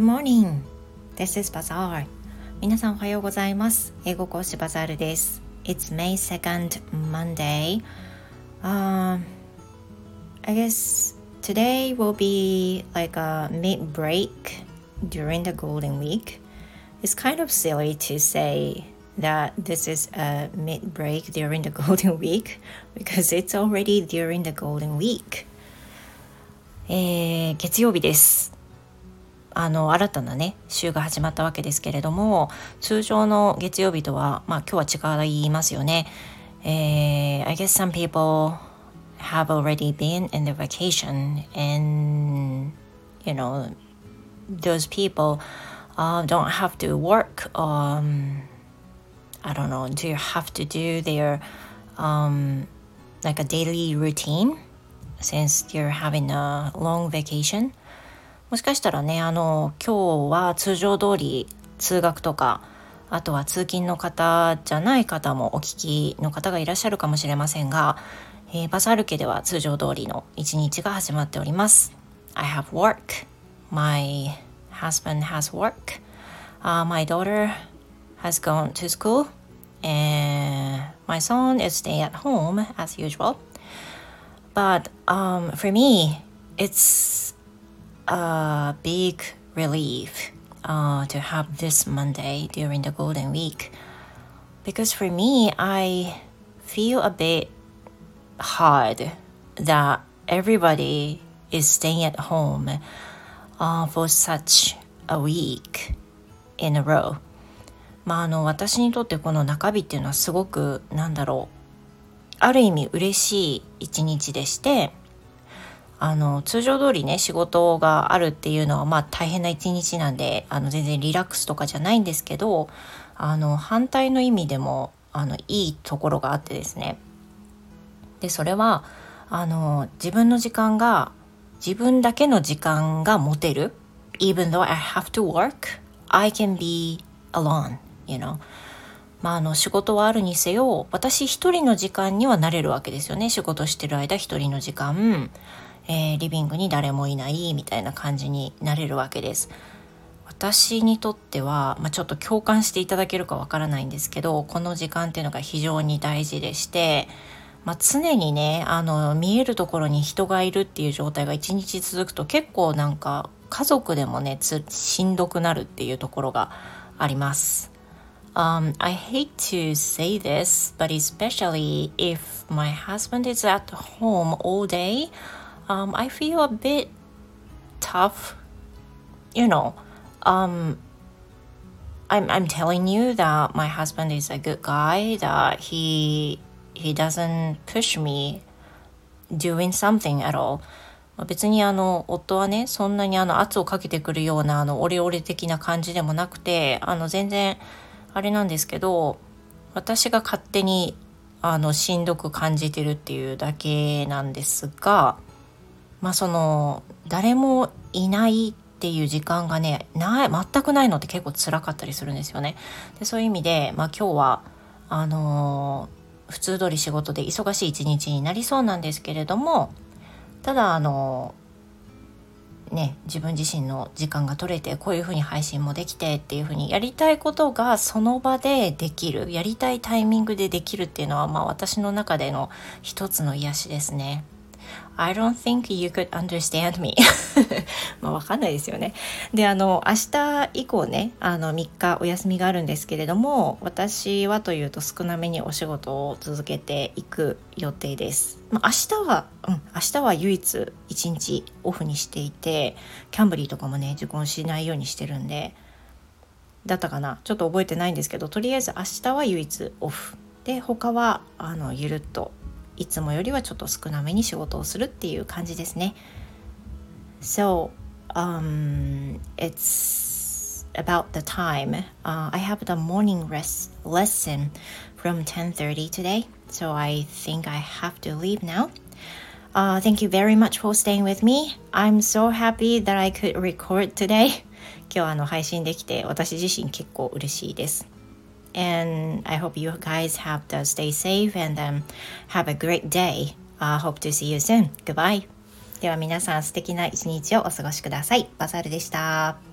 Good morning. This is Bazaar. 皆さんおはようございます。英語講師バザールです。It's May 2nd, Monday. Um, I guess today will be like a mid break during the Golden Week. It's kind of silly to say that this is a mid break during the Golden Week because it's already during the Golden Week. えー、月曜日です。 あの新たなね週が始まったわけですけれども通常の月曜日とはまあ今日は違いますよね。えー、I guess some people have already been in the vacation and you know those people uh, don't have to work um, I don't know do you have to do their um, like a daily routine since you're having a long vacation もしかしたらねあの今日は通常通り通学とかあとは通勤の方じゃない方もお聞きの方がいらっしゃるかもしれませんが、えー、バサール家では通常通りの一日が始まっております。I have work. My husband has work. Uh, my daughter has gone to school. And my son is staying at home as usual. But um, for me, it's a big relief uh, to have this Monday during the Golden Week because for me, I feel a bit hard that everybody is staying at home uh, for such a week in a row. まああの私にとってこの中日っていうのはすごくなんだろうある意味嬉しい一日でして あの通常通りね仕事があるっていうのはまあ大変な一日なんであの全然リラックスとかじゃないんですけどあの反対の意味でもあのいいところがあってですね。でそれはあの自分の時間が自分だけの時間が持てる。Even though I have to work I can be alone you know. まあ、あの仕事はあるにせよ私一人の時間にはなれるわけですよね。仕事してる間一人の時間。えー、リビングに誰もいないみたいな感じになれるわけです。私にとっては、まあ、ちょっと共感していただけるかわからないんですけどこの時間っていうのが非常に大事でして、まあ、常にねあの見えるところに人がいるっていう状態が一日続くと結構なんか家族でもねしんどくなるっていうところがあります。Um, I hate to say this, but especially if my husband is at home all day, um, I feel a bit tough. You know, um, I'm I'm telling you that my husband is a good guy. That he he doesn't push me doing something at all. 別にあの夫はねそんなにあの圧をかけてくるようなあのオレオレ的な感じでもなくてあの全然あれなんですけど私が勝手にあのしんどく感じてるっていうだけなんですがまあその誰もいないっていう時間がねない全くないのって結構辛かったりするんですよね。でそういう意味で、まあ、今日はあのー、普通通り仕事で忙しい一日になりそうなんですけれどもただあのー、ね自分自身の時間が取れてこういうふうに配信もできてっていうふうにやりたいことがその場でできるやりたいタイミングでできるっていうのはまあ私の中での一つの癒しですね。I don't think you could understand me まあわかんないですよね。で、あの、明日以降ね、あの、3日お休みがあるんですけれども、私はというと少なめにお仕事を続けていく予定です。まあ、明日は、うん、明日は唯一1日オフにしていて、キャンブリーとかもね、受講しないようにしてるんで、だったかなちょっと覚えてないんですけど、とりあえず明日は唯一オフ。で、他は、あの、ゆるっといつもよりはちょっと少なめに仕事をするっていう感じですね。So, um, it's about the time. Uh, I have the morning rest lesson from 10:30 today, so I think I have to leave now. Uh, thank you very much for staying with me. I'm so happy that I could record today. 今日あの配信できて私自身結構嬉しいです。And I hope you guys have to stay safe and um, have a great day. I hope to see you soon. Goodbye. では皆さん素敵な一日をお過ごしください。バザールでした。